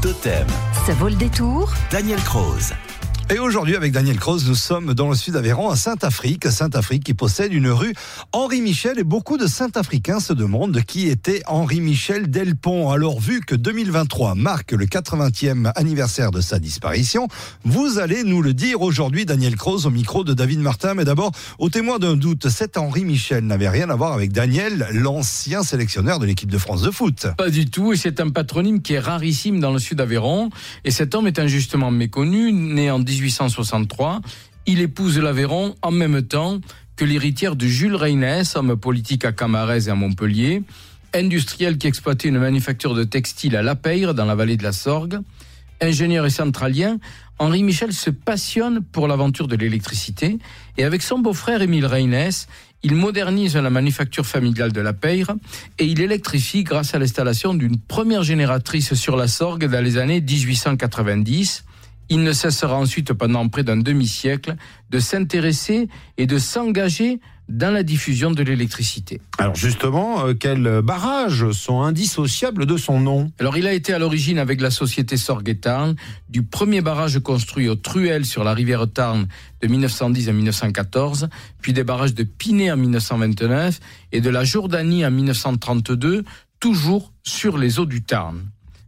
Totem. Ça vaut le détour Daniel Croze. Et aujourd'hui, avec Daniel Croze, nous sommes dans le sud Aveyron, à Saint-Afrique. Saint-Afrique qui possède une rue Henri Michel et beaucoup de Saint-Africains se demandent qui était Henri Michel Delpont. Alors, vu que 2023 marque le 80e anniversaire de sa disparition, vous allez nous le dire aujourd'hui, Daniel Croze, au micro de David Martin. Mais d'abord, au témoin d'un doute, cet Henri Michel n'avait rien à voir avec Daniel, l'ancien sélectionneur de l'équipe de France de foot. Pas du tout, et c'est un patronyme qui est rarissime dans le sud Aveyron. Et cet homme est injustement méconnu, né en 1863. Il épouse l'Aveyron en même temps que l'héritière de Jules Reynès, homme politique à Camarès et à Montpellier, industriel qui exploitait une manufacture de textile à La Peyre, dans la vallée de la Sorgue. Ingénieur et centralien, Henri Michel se passionne pour l'aventure de l'électricité et avec son beau-frère Émile Reynès, il modernise la manufacture familiale de la Peyre et il électrifie grâce à l'installation d'une première génératrice sur la Sorgue dans les années 1890. Il ne cessera ensuite pendant près d'un demi-siècle de s'intéresser et de s'engager dans la diffusion de l'électricité. Alors justement, euh, quels barrages sont indissociables de son nom? Alors il a été à l'origine avec la société Sorgue et Tarn du premier barrage construit au Truel sur la rivière Tarn de 1910 à 1914, puis des barrages de Pinet en 1929 et de la Jordanie en 1932, toujours sur les eaux du Tarn.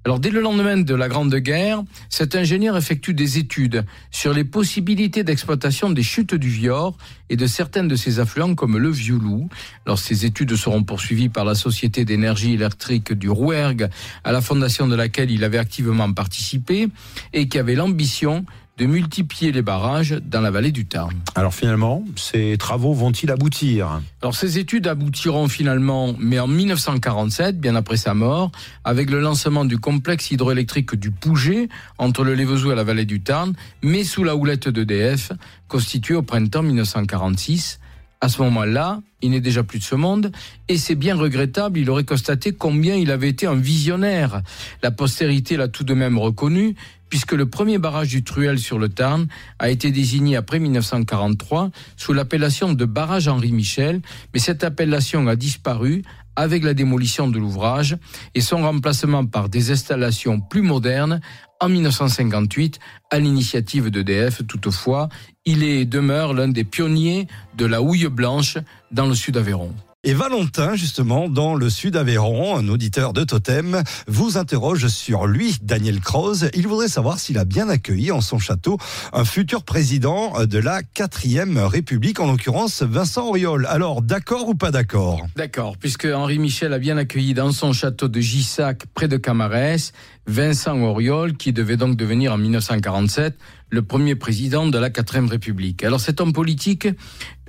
Alors dès le lendemain de la Grande Guerre, cet ingénieur effectue des études sur les possibilités d'exploitation des chutes du Vior et de certains de ses affluents comme le Vioulou. Alors ces études seront poursuivies par la Société d'énergie électrique du Rouergue, à la fondation de laquelle il avait activement participé et qui avait l'ambition de multiplier les barrages dans la vallée du Tarn. Alors finalement, ces travaux vont-ils aboutir? Alors ces études aboutiront finalement, mais en 1947, bien après sa mort, avec le lancement du complexe hydroélectrique du Pouget, entre le Lévezou et la vallée du Tarn, mais sous la houlette d'EDF, constitué au printemps 1946. À ce moment-là, il n'est déjà plus de ce monde, et c'est bien regrettable, il aurait constaté combien il avait été un visionnaire. La postérité l'a tout de même reconnu, puisque le premier barrage du Truel sur le Tarn a été désigné après 1943 sous l'appellation de barrage Henri Michel, mais cette appellation a disparu avec la démolition de l'ouvrage et son remplacement par des installations plus modernes en 1958 à l'initiative d'EDF. Toutefois, il est demeure l'un des pionniers de la houille blanche dans le sud Aveyron. Et Valentin, justement, dans le sud Aveyron, un auditeur de Totem, vous interroge sur lui, Daniel Croze. Il voudrait savoir s'il a bien accueilli en son château un futur président de la quatrième République, en l'occurrence Vincent Auriol. Alors, d'accord ou pas d'accord? D'accord, puisque Henri Michel a bien accueilli dans son château de Gissac, près de Camarès, Vincent Auriol, qui devait donc devenir en 1947 le premier président de la quatrième République. Alors cet homme politique,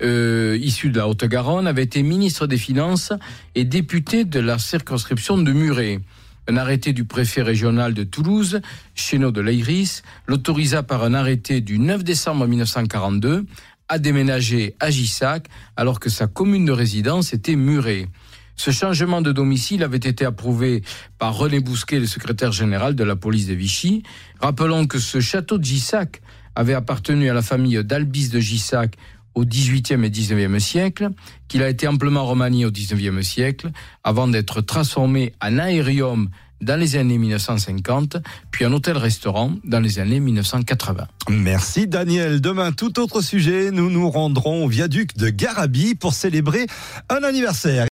euh, issu de la Haute-Garonne, avait été ministre des Finances et député de la circonscription de Muret. Un arrêté du préfet régional de Toulouse, Chénaud de l'Airis, l'autorisa par un arrêté du 9 décembre 1942 à déménager à Gissac alors que sa commune de résidence était Muret. Ce changement de domicile avait été approuvé par René Bousquet, le secrétaire général de la police de Vichy. Rappelons que ce château de Gissac avait appartenu à la famille d'Albis de Gissac au XVIIIe et XIXe siècle, qu'il a été amplement remanié au XIXe siècle, avant d'être transformé en aérium dans les années 1950, puis un hôtel-restaurant dans les années 1980. Merci Daniel. Demain, tout autre sujet, nous nous rendrons au viaduc de Garabi pour célébrer un anniversaire.